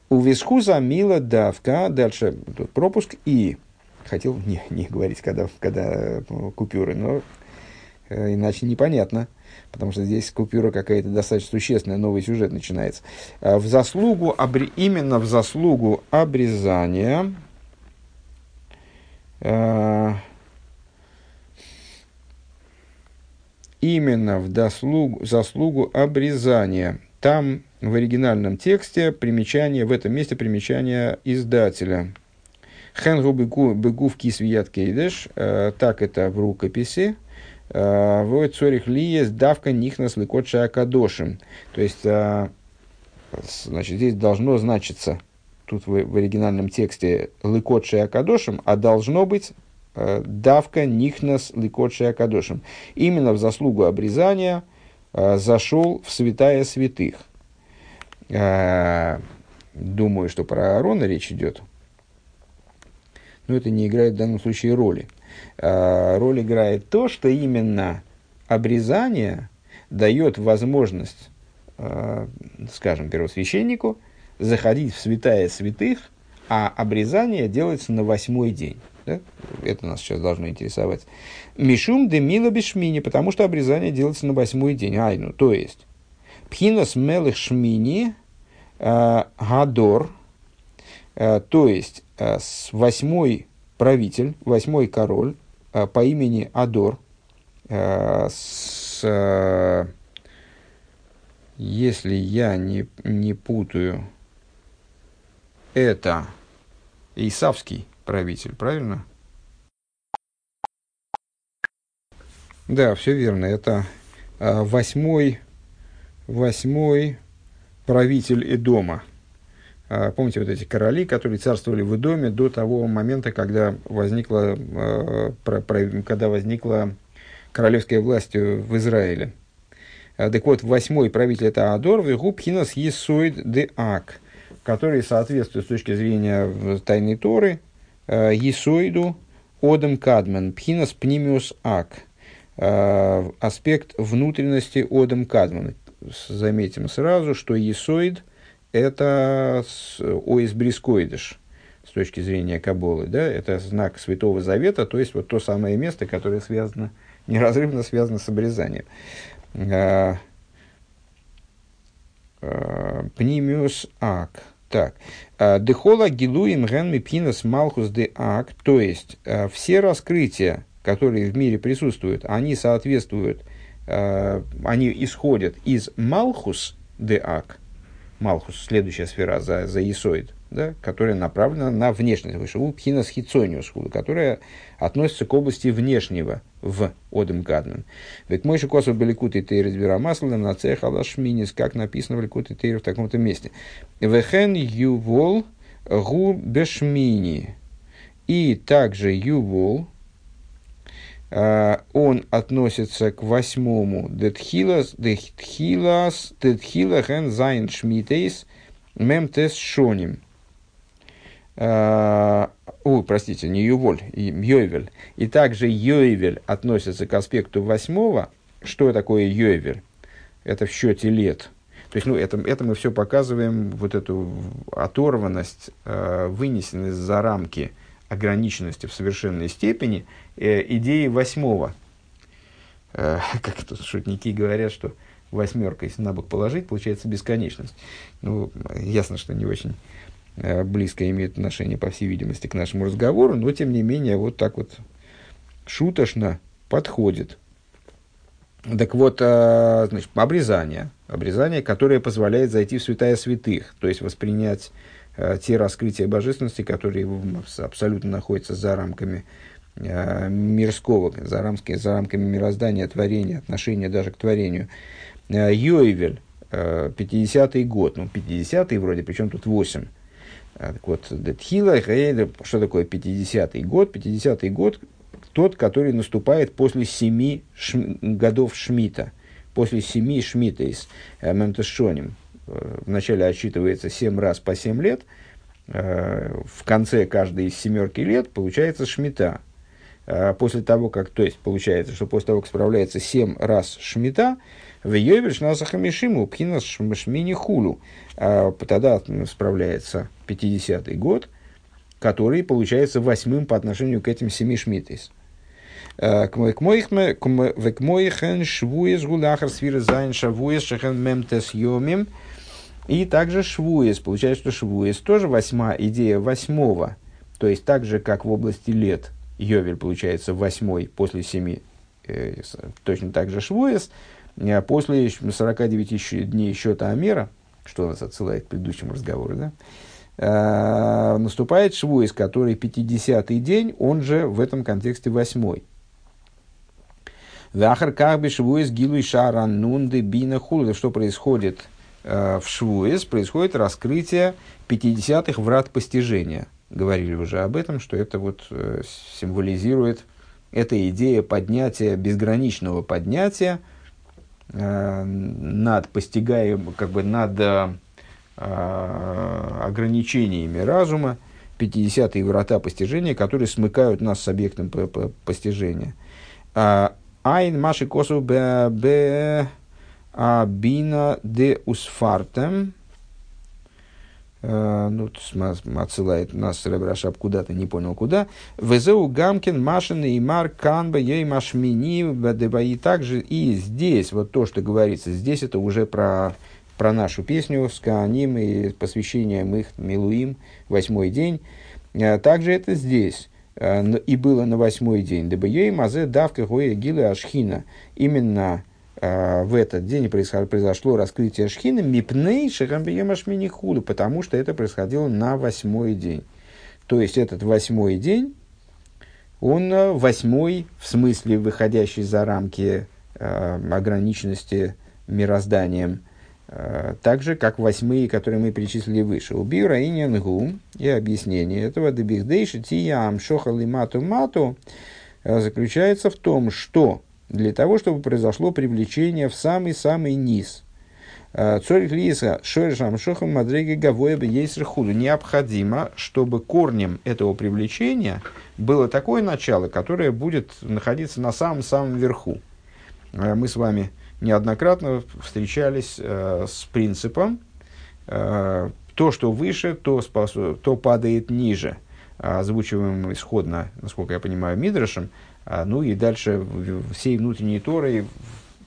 У висхуза мила давка, дальше тут пропуск и, хотел не, не говорить, когда, когда ну, купюры, но э, иначе непонятно, потому что здесь купюра какая-то достаточно существенная, новый сюжет начинается. Э, в заслугу, обре, именно в заслугу обрезания, Э, именно в дослугу, заслугу обрезания. Там в оригинальном тексте примечание, в этом месте примечание издателя. Хенгу бегу в кисвият кейдеш, э, так это в рукописи. Э, в цорих давка нихнас лыкот акадошим. То есть, значит, здесь должно значиться – тут в, в оригинальном тексте «лыкот акадошим», а должно быть э, «давка нихнас лыкот акадошим». Именно в заслугу обрезания э, зашел в святая святых. Э, думаю, что про Аарона речь идет. Но это не играет в данном случае роли. Э, роль играет то, что именно обрезание дает возможность, э, скажем, первосвященнику – заходить в святая святых, а обрезание делается на восьмой день. Да? Это нас сейчас должно интересовать. Мишум де мила бешмини, потому что обрезание делается на восьмой день. Айну, то есть, пхинас мелых шмини э, гадор, э, то есть, э, восьмой правитель, восьмой король по имени Адор, с, если я не, не путаю, это Исавский правитель, правильно? Да, все верно. Это а, восьмой, восьмой правитель Эдома. А, помните вот эти короли, которые царствовали в Эдоме до того момента, когда возникла, а, когда возникла королевская власть в Израиле. Так вот, восьмой правитель это Адор, Вегуб Хинас Есоид де Ак – которые соответствуют с точки зрения тайной Торы э, Есоиду Одем Кадмен, Пхинас Пнимиус Ак, э, аспект внутренности Одем Кадмен. Заметим сразу, что Есоид – это Оис Брискоидыш с точки зрения Каболы, да, это знак Святого Завета, то есть вот то самое место, которое связано, неразрывно связано с обрезанием. Э, Пнимиус Ак – так. «А, Дехола гилуим ген мипхинас малхус де ак, то есть а, все раскрытия, которые в мире присутствуют, они соответствуют, а, они исходят из малхус де ак, Малхус, следующая сфера за, за Исоид, да, которая направлена на внешность, выше, у Пхинас Хицониус, которая относится к области внешнего в Одем Гадмен. Ведь мой косов беликут и тейр из масла на цех алашминис, как написано в Беликут и тейр в таком-то месте. Вехен ювол гу бешмини. И также ювол, Uh, он относится к восьмому детхилас, детхилас, детхилахен зайн шмитейс мемтес шоним. Uh, о, простите, не Юволь, Йойвель. И также Йойвель относится к аспекту восьмого. Что такое Йойвель? Это в счете лет. То есть, ну, это, это мы все показываем, вот эту оторванность, э, вынесенность за рамки ограниченности в совершенной степени э, идеи восьмого. Э, [laughs] как тут шутники говорят, что восьмерка, если на бок положить, получается бесконечность. Ну, ясно, что не очень близко имеет отношение, по всей видимости, к нашему разговору, но тем не менее вот так вот шуточно подходит. Так вот, э, значит, обрезание. Обрезание, которое позволяет зайти в святая святых, то есть воспринять э, те раскрытия божественности, которые абсолютно находятся за рамками мирского, за, рамки, за рамками мироздания, творения, отношения даже к творению. Йойвель, 50-й год, ну, 50-й вроде, причем тут 8 а, так вот, Детхила, что такое 50-й год? 50-й год тот, который наступает после семи шм, годов Шмита, после семи Шмита из э, Мемтешоним. Э, вначале отсчитывается семь раз по семь лет, э, в конце каждой из семерки лет получается Шмита. После того, как, то есть получается, что после того, как справляется семь раз שמיטה, ויובל שנת החמישים הוא, בחינת שמיני כולו. А тогда справляется 50-й год, который получается восьмым по отношению к этим семи שמיטות. А, כמו כן שבועות הוא לאחר ספירת זיין שבועות שהן מ"ט ימים. И также שבועות. Получается, что שבועות тоже восьма идея восьмого. То есть так же, как в области лет Йовель получается восьмой после семи, э, точно так же швуес – после 49 дней счета Амера, что нас отсылает к предыдущему разговору, да, э, наступает Швуис, который 50-й день, он же в этом контексте восьмой. Вахар Кахби Швуис Гилуй Шаран Нунды Бина Хулда. Что происходит э, в Швуис? Происходит раскрытие 50-х врат постижения. Говорили уже об этом, что это вот э, символизирует, эта идея поднятия, безграничного поднятия – Э, над постигаем, как бы над э, ограничениями разума, 50-е врата постижения, которые смыкают нас с объектом постижения. А, Айн маши косу бе абина де усфартем – Э, ну, отсылает нас Рабрашаб куда-то, не понял куда. Везеу Гамкин, Машин и Мар, Канба, Ей Машмини, И также и здесь, вот то, что говорится, здесь это уже про, про нашу песню с Кааним и посвящением их Милуим, восьмой день. Э, также это здесь э, и было на восьмой день. Дебаей мазе давка гоя гилы ашхина. Именно Э, в этот день произошло раскрытие Шхины Мипней Шехамбиемашмини Худу, потому что это происходило на восьмой день. То есть этот восьмой день, он э, восьмой в смысле выходящий за рамки э, ограниченности мирозданием, э, так же, как восьмые, которые мы перечислили выше. Убью Раиньян Гу и объяснение этого Дебихдейши Тиям Шохал Мату заключается в том, что для того, чтобы произошло привлечение в самый-самый низ. А, Цорик Лиса, Шойшам Шохам Мадреги Гавоя Худу. Необходимо, чтобы корнем этого привлечения было такое начало, которое будет находиться на самом-самом верху. А, мы с вами неоднократно встречались э, с принципом то, что выше, то, способ, то падает ниже. Озвучиваем исходно, насколько я понимаю, Мидрашем – а, ну и дальше всей внутренней Торой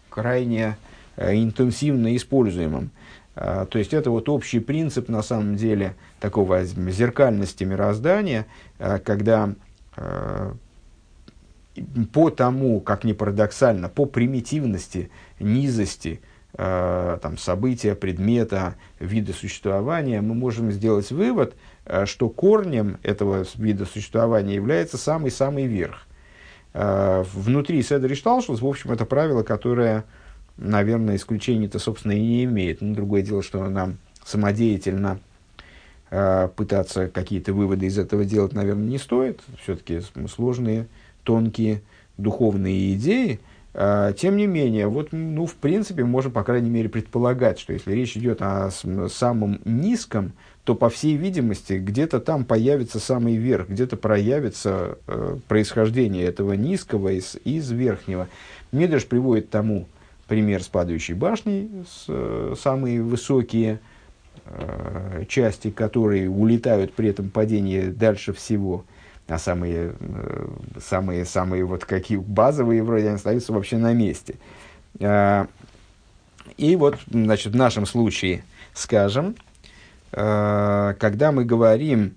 крайне э, интенсивно используемым. А, то есть это вот общий принцип на самом деле такого зеркальности мироздания, а, когда по тому, как ни парадоксально, по примитивности, низости э, там, события, предмета, вида существования, мы можем сделать вывод, э, что корнем этого вида существования является самый-самый верх. Э, внутри Седер и Шталшус, в общем, это правило, которое, наверное, исключений-то, собственно, и не имеет. Но другое дело, что нам самодеятельно э, пытаться какие-то выводы из этого делать, наверное, не стоит. Все-таки сложные, тонкие духовные идеи. Э, тем не менее, вот, ну, в принципе, можем, по крайней мере, предполагать, что если речь идет о самом низком, то, по всей видимости, где-то там появится самый верх, где-то проявится э, происхождение этого низкого из, из верхнего. Медреш приводит тому пример с падающей башней, с, э, самые высокие э, части, которые улетают при этом падении дальше всего, а самые, э, самые, самые вот какие базовые вроде они остаются вообще на месте. Э, и вот, значит, в нашем случае, скажем, когда мы говорим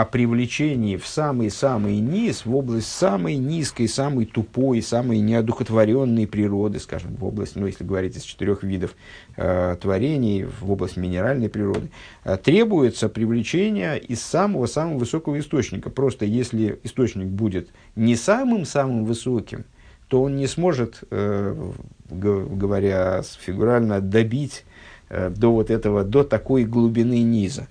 о привлечении в самый-самый низ, в область самой низкой, самой тупой, самой неодухотворенной природы, скажем, в область, ну, если говорить из четырех видов э, творений, в область минеральной природы, э, требуется привлечение из самого-самого высокого источника. Просто если источник будет не самым-самым высоким, то он не сможет, э, говоря фигурально, добить Э, до вот этого, до такой глубины низа.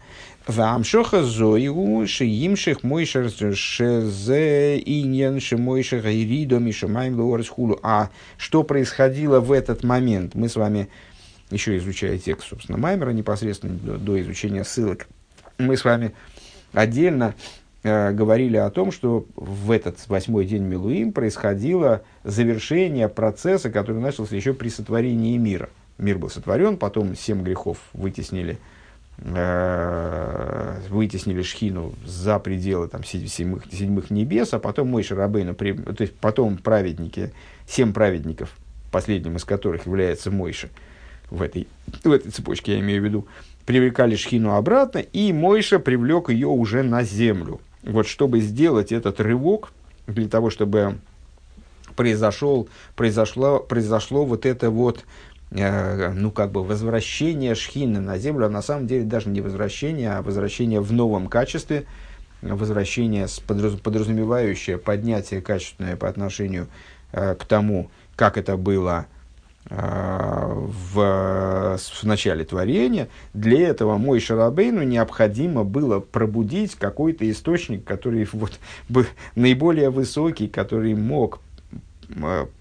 Вамшоха зоигу шиимших мойшер шезе иньян шимойших иридо мишамаем хулу. А что происходило в этот момент? Мы с вами, еще изучая текст, собственно, Маймера непосредственно до, до изучения ссылок, мы с вами отдельно э, говорили о том, что в этот восьмой день Милуим происходило завершение процесса, который начался еще при сотворении мира – мир был сотворен, потом семь грехов вытеснили, э, вытеснили Шхину за пределы там, седьмых, седьмых небес, а потом мой Шарабейну, то есть потом праведники, семь праведников, последним из которых является Мойша, в этой, в этой цепочке я имею в виду, привлекали Шхину обратно, и Мойша привлек ее уже на землю. Вот чтобы сделать этот рывок, для того, чтобы произошел, произошло, произошло вот это вот ну, как бы возвращение Шхины на землю, а на самом деле даже не возвращение, а возвращение в новом качестве, возвращение, подразумевающее поднятие качественное по отношению э, к тому, как это было э, в, в начале творения, для этого мой Шарабейну необходимо было пробудить какой-то источник, который [laughs] вот, бы, наиболее высокий, который мог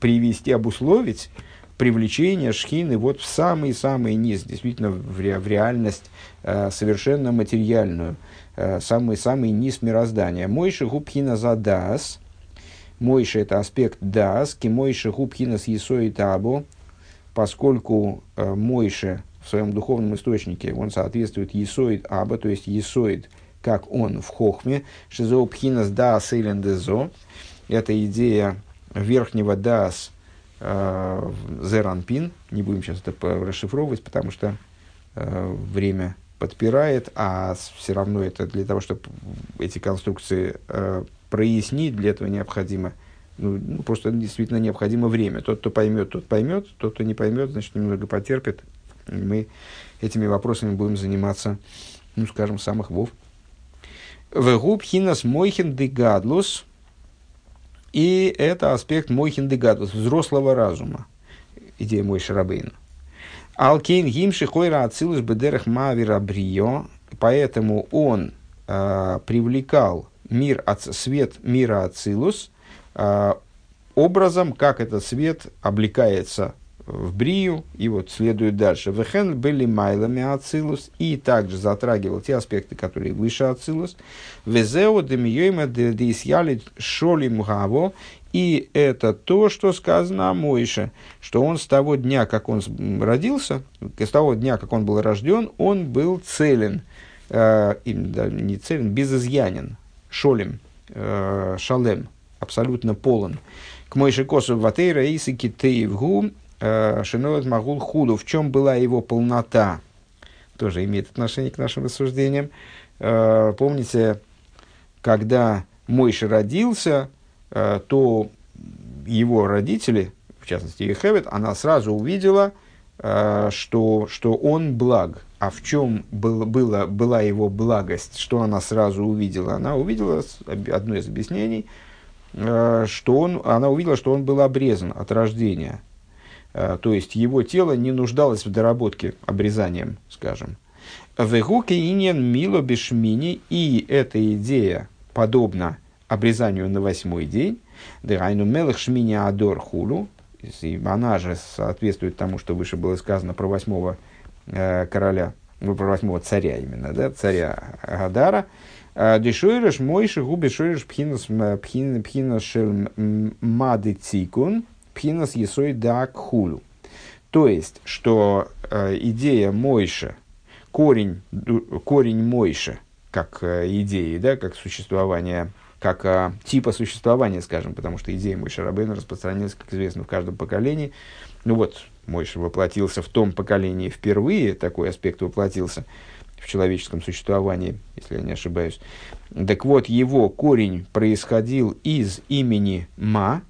привести, обусловить привлечение шхины вот в самый-самый низ, действительно в, ре, в реальность э, совершенно материальную, э, самый-самый низ мироздания. Мойши губхина за дас, Мойши это аспект дас, ки Мойши губхина с есой табу, поскольку э, Мойши в своем духовном источнике, он соответствует есоид аба, то есть есоид, как он в хохме, шизоупхинас дас элендезо, это идея верхнего дас – Зеранпин, не будем сейчас это расшифровывать, потому что э, время подпирает, а все равно это для того, чтобы эти конструкции э, прояснить, для этого необходимо, ну, ну, просто действительно необходимо время. Тот, кто поймет, тот поймет, тот, кто не поймет, значит, немного потерпит. Мы этими вопросами будем заниматься, ну, скажем, самых вов. Вегуб хинас мойхин дегадлус – и это аспект Мойхиндегадус, взрослого разума, идея мой Шарабейна. Алкейн гимши хойра ацилус бедерах мавира брио, поэтому он э, привлекал мир, свет мира Ацилус э, образом, как этот свет облекается в Брию, и вот следует дальше. Вехен были майлами Ацилус, и также затрагивал те аспекты, которые выше Ацилус. Везео демиойма деисьяли шоли мгаво, и это то, что сказано о Моише, что он с того дня, как он родился, с того дня, как он был рожден, он был целен, э, не целен, безызъянен, шолем, э, шалем, абсолютно полон. К Моише Косу Ватейра Иси Китеевгу Э, Шиноет Магул Худу. В чем была его полнота? Тоже имеет отношение к нашим рассуждениям. Э, помните, когда Мойша родился, э, то его родители, в частности Ехевет, она сразу увидела что, что он благ. А в чем был, было, была его благость, что она сразу увидела? Она увидела одно из объяснений, что он, она увидела, что он был обрезан от рождения. Э, то есть его тело не нуждалось в доработке обрезанием, скажем. Вегуке иньян мило бешмини, и эта идея подобна обрезанию на восьмой день. Дырайну мелых шмини адор хулу, она же соответствует тому, что выше было сказано про восьмого э, короля, ну, про восьмого царя именно, да, царя Гадара. «Э, Дешойреш мойши губи шойреш пхинас пхинас шел мады цикун, пхинас есой да хулу. То есть, что э, идея Мойша, корень, корень Мойша, как э, идеи, да, как существование как а, типа существования, скажем, потому что идея Мойши Рабейна распространилась, как известно, в каждом поколении. Ну вот, Мойша воплотился в том поколении впервые, такой аспект воплотился в человеческом существовании, если я не ошибаюсь. Так вот, его корень происходил из имени Ма,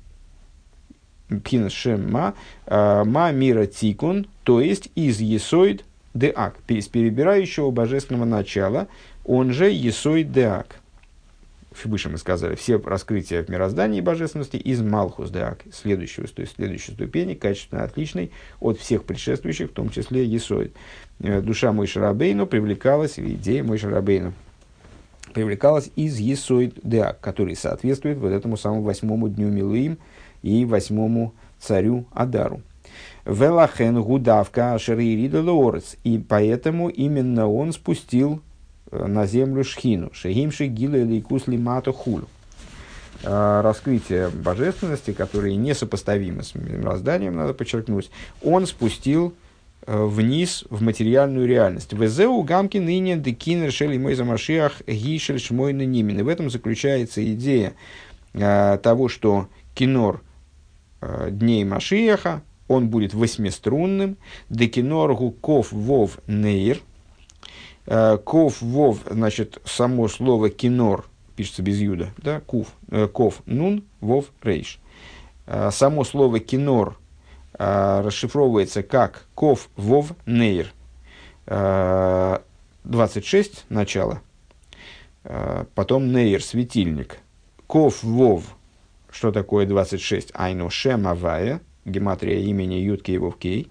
Пхина Шем Ма, а, Ма мира Тикун, то есть из Есоид Деак, из перебирающего божественного начала, он же Есоид Деак выше мы сказали, все раскрытия в мироздании божественности из Малхус Деак, следующего, то есть следующей ступени, качественно отличной от всех предшествующих, в том числе Есоид. Э, душа Мой Шарабейну привлекалась, идея Мой Шарабейну привлекалась из Есоид Деак, который соответствует вот этому самому восьмому дню Милуим и восьмому царю Адару. Велахен гудавка ашеририда лорец. И поэтому именно он спустил Э, на землю шхину. Шехимши гила или кус лимату хулю. Э, раскрытие божественности, которые несопоставимы с мирозданием, надо подчеркнуть, он спустил э, вниз в материальную реальность. Везеу гамки ныне декинер шели мой замашиах гишель шмой нимин. И в этом заключается идея того, что кинор дней Машиаха, он будет восьмиструнным, декинор гуков вов нейр – Э, ков вов, значит, само слово кинор, пишется без юда, да, кув, э, ков нун, вов рейш. Э, само слово кинор расшифровывается как ков вов нейр. 26 начало, потом נר, светильник. כ"ו, что такое 26? היינו שם הוי', гематрия имени Юд-Кей-Вов-Кей.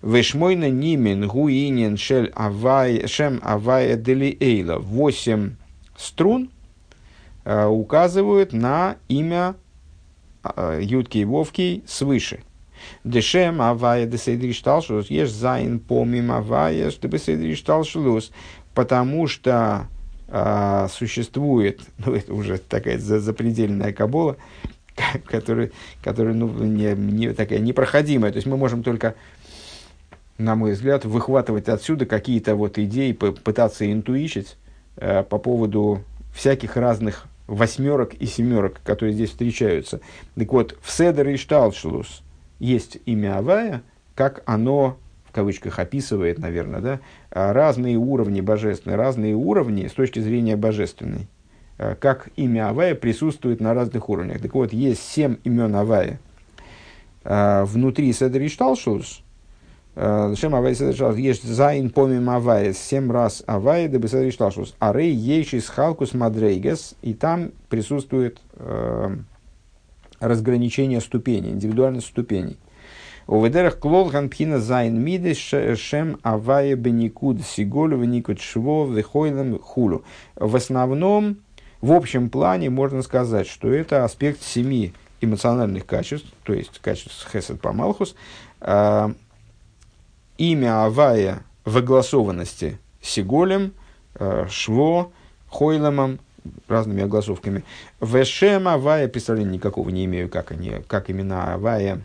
ושמונה נימין הוא ענין של הוי', שם הוי' דלעילא. Восемь струн э, указывают на имя э, Юд-Кей-Вов-Кей свыше. דשם הוי' דסדר השתלשלות, יש זיין פעמים הוי', שבסדר потому что э, существует, [laughs] ну это уже такая запредельная кабола, [laughs] которая, которая ну, не, не, такая непроходимая. То есть мы можем только на мой взгляд, выхватывать отсюда какие-то вот идеи, пытаться интуичить э, по поводу всяких разных восьмерок и семерок, которые здесь встречаются. Так вот, в Седер и Шталшлус есть имя Авая, как оно, в кавычках, описывает, наверное, да, а разные уровни божественные, разные уровни с точки зрения божественной. Э, как имя Авая присутствует на разных уровнях. Так вот, есть семь имен Авая. Э, внутри Седер и Шталшлус – Шем Авай содержал, есть зайн помимо Авая, семь раз Авая, да бы содержался. А рей ейшис халкус мадрейгес, и там присутствует разграничение ступеней, индивидуальных ступеней. ובדרך כלל הן בחינת זיין מידות שם הוי' בניקוד סגול ובניקוד שווא וחולם כולו. В основном, в общем плане можно сказать, что это аспект семи эмоциональных качеств, то есть качеств חסד по מלכות, э, имя Авая в огласованности סגול ем, э, שווא, Хойлемом, разными огласовками. Вешем Авая, представления никакого не имею, как, они, как имена Авая,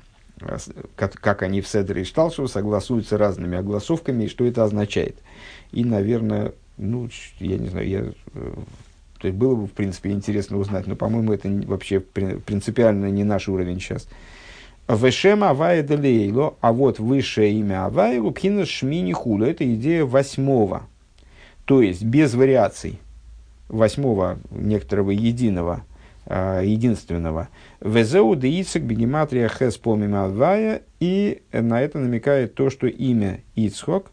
как, как они в Седре и Шталшеву согласуются разными огласовками, и что это означает. И, наверное, ну, я не знаю, я, э, то есть было бы, в принципе, интересно узнать, но, по-моему, это вообще принципиально не наш уровень сейчас. Вешем Авая Делейло, а вот высшее имя Авая, Лупхина Шмини Хула, это идея восьмого, то есть без вариаций, восьмого некоторого единого единственного. Везеу де Ицек бегематрия хес помимо Авая, и на это намекает то, что имя Ицхок,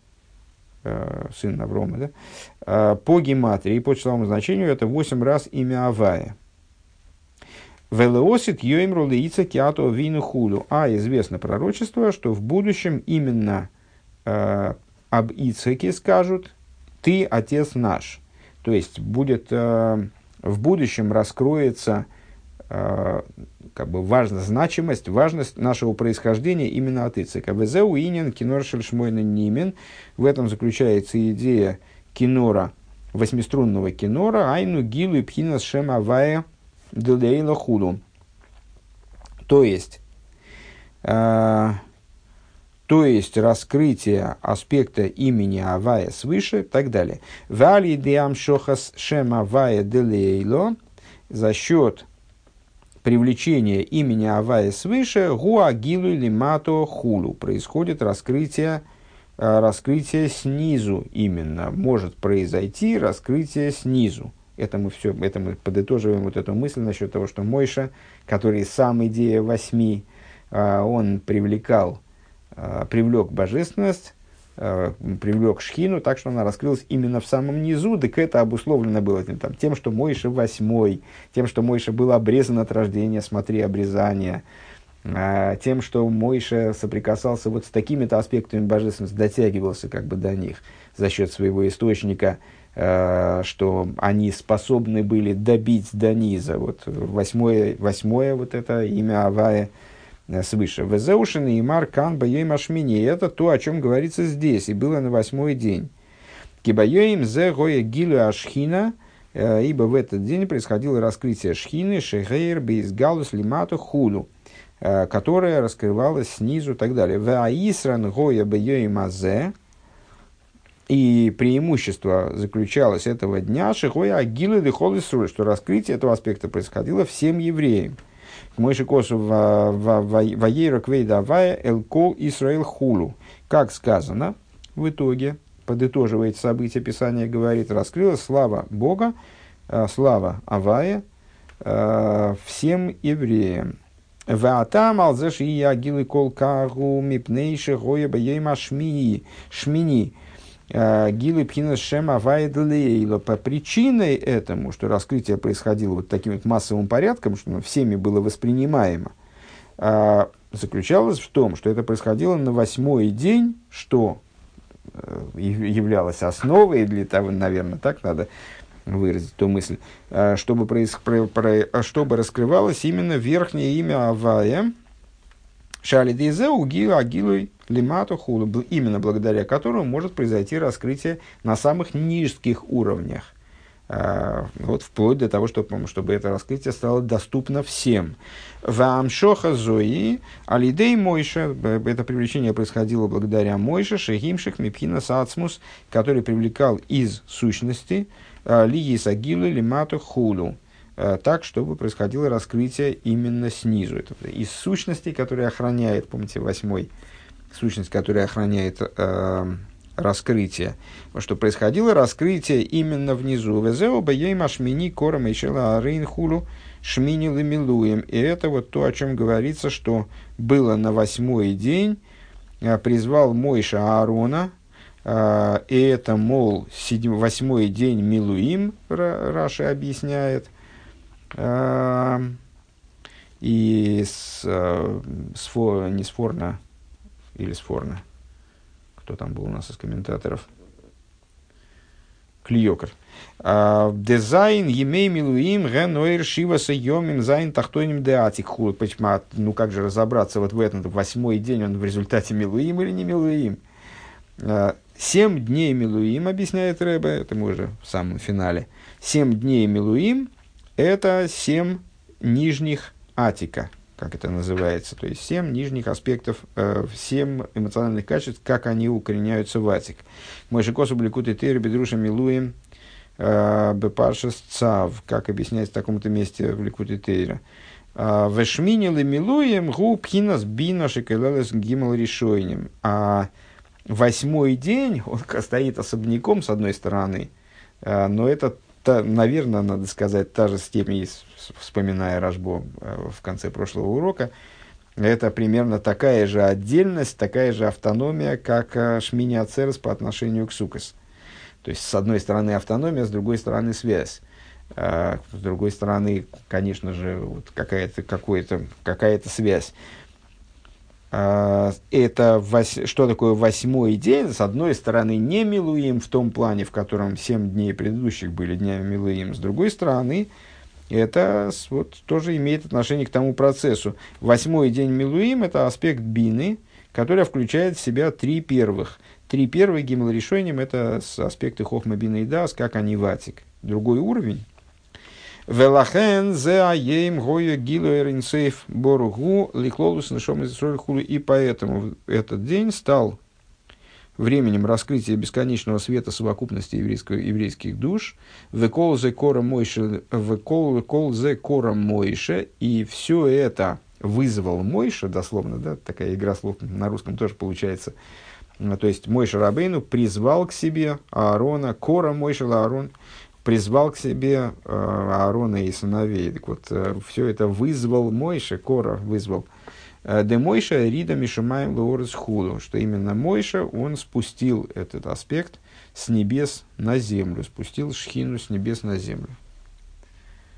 сын Аврома, да, по гематрии, по числовому значению, это восемь раз имя Авая. Велеосит йоимру леица киато вину худу. А известно пророчество, что в будущем именно э, об Ицеке скажут «ты, отец наш». То есть будет э, в будущем раскроется э, как бы важность, значимость, важность нашего происхождения именно от Ицека. Везеу инин кинор шельшмойна нимен. В этом заключается идея кинора, восьмиструнного кинора, айну гилу и пхинас шема вая Делейла худу. То есть, э, то есть раскрытие аспекта имени Авая свыше и так далее. Вали диам шохас шем Авая делейло. За счет привлечения имени Авая свыше гуагилу или мато хулу. Происходит раскрытие э, раскрытие снизу именно. Может произойти раскрытие снизу. Это мы все, это мы подытоживаем вот эту мысль насчет того, что Мойша, который сам идея восьми, а, он привлекал, привлек божественность, а, привлек шхину, так что она раскрылась именно в самом низу, так это обусловлено было там, тем, что Мойша восьмой, тем, что Мойша был обрезан от рождения, смотри, обрезание, тем, что Мойша соприкасался вот с такими-то аспектами божественности, дотягивался как бы до них за счет своего источника – Э, что они способны были добить до низа. Вот восьмое, восьмое вот это имя Авая э, свыше. Везеушин и Мар Кан Байой Машмини. Это то, о чем говорится здесь, и было на восьмой день. Кибайоим зе гоя гилю ашхина, э, ибо в этот день происходило раскрытие шхины, шехейр, бейсгалус, лимату, худу, которая раскрывалась снизу и так далее. Ваисран гоя байоим азе, и преимущество заключалось этого дня Шихоя Агилы Дехол что раскрытие этого аспекта происходило всем евреям. Мойши Косу Ваейра Квейда Авая Элкол Исраил Хулу. Как сказано в итоге, подытоживает события Писания, говорит, раскрылась слава Бога, э, слава Авая э, всем евреям. Ваатам алзеш и агилы кол кагу мипнейши гоя баема шмини. Шмини. Э, Гилы Пхина Шема Вайдлейло. По причиной этому, что раскрытие происходило вот таким вот массовым порядком, что всеми было воспринимаемо, э, заключалось в том, что это происходило на восьмой день, что э, являлось основой для того, наверное, так надо выразить ту мысль, чтобы, проис, про, про, чтобы раскрывалось именно верхнее имя Авая, Шали Дейзе Угилу Агилуй Лимату Хулу, именно благодаря которому может произойти раскрытие на самых низких уровнях. А, вот вплоть до того, чтобы, чтобы это раскрытие стало доступно всем. Вамшоха Зои, Алидей Мойша, это привлечение происходило благодаря Мойше, Шехимших, Мипхина Сацмус, который привлекал из сущности а, Лии Сагилу Лимату Хулу так, чтобы происходило раскрытие именно снизу. Это из сущности, которая охраняет, помните, восьмой сущность, которая охраняет э, раскрытие, что происходило раскрытие именно внизу. Везео баей шмини кором и шела рейнхулу шмини. И это вот то, о чем говорится, что было на восьмой день, э, призвал Мойша Аарона, э, и это, мол, седьм, восьмой день Милуим, Раши объясняет, э, и с, с, не сфорно, или Сфорна. Кто там был у нас из комментаторов? Кли Якар. А, דזיין ימי מילואים הן אור שבעת הימים זיין תחתונים דעתיק כולו. Ну как же разобраться вот в этом восьмой день, он в результате מילואים или не מילואים? А, семь дней מילואים, объясняет Рэбе, это мы уже в самом финале. Семь дней מילואים – это семь нижних атика – как это называется, то есть семь нижних аспектов, э, семь эмоциональных качеств, как они укореняются в עתיק. Мой же косу блекут и тыр, бедруша милуем, э, бепаршас цав, как объясняется в таком-то месте в Ликут и Тейра. «А, Вешминилы милуем гу пхинас бина шекелелес гимал решойнем. А восьмой день, он [laughs] стоит особняком с одной стороны, э, но это та, наверное, надо сказать, та же степень, вспоминая Рожбо э, в конце прошлого урока, это примерно такая же отдельность, такая же автономия, как э, Шмини Ацерес по отношению к Сукас. То есть, с одной стороны автономия, с другой стороны связь. А, с другой стороны, конечно же, вот какая-то, какая-то, какая-то связь. А, это вось, что такое восьмой день? С одной стороны, не Милуим в том плане, в котором семь дней предыдущих были днями Милуим. С другой стороны, это вот, тоже имеет отношение к тому процессу. Восьмой день Милуим – это аспект бины, который включает в себя три первых. Три первых гимл решением – это аспекты хохма бины и дас, как они ватик. Другой уровень Велахен зе аем гою гилу эринсейф боругу ликлолус нашом из И поэтому этот день стал временем раскрытия бесконечного света совокупности еврейских душ, векол зе кора мойше, векол зе кора мойше, и все это вызвал Мойша, дословно, да, такая игра слов на русском тоже получается. То есть Мойша Рабейну призвал к себе Аарона, Кора Мойша Аарон, призвал к себе э, Аарона и сыновей. Так вот, э, все это вызвал Мойша, Кора вызвал. Э, Де Мойша Рида Мишумаем Леорес Худу, что именно Мойша, он спустил этот аспект с небес на землю, спустил шхину с небес на землю.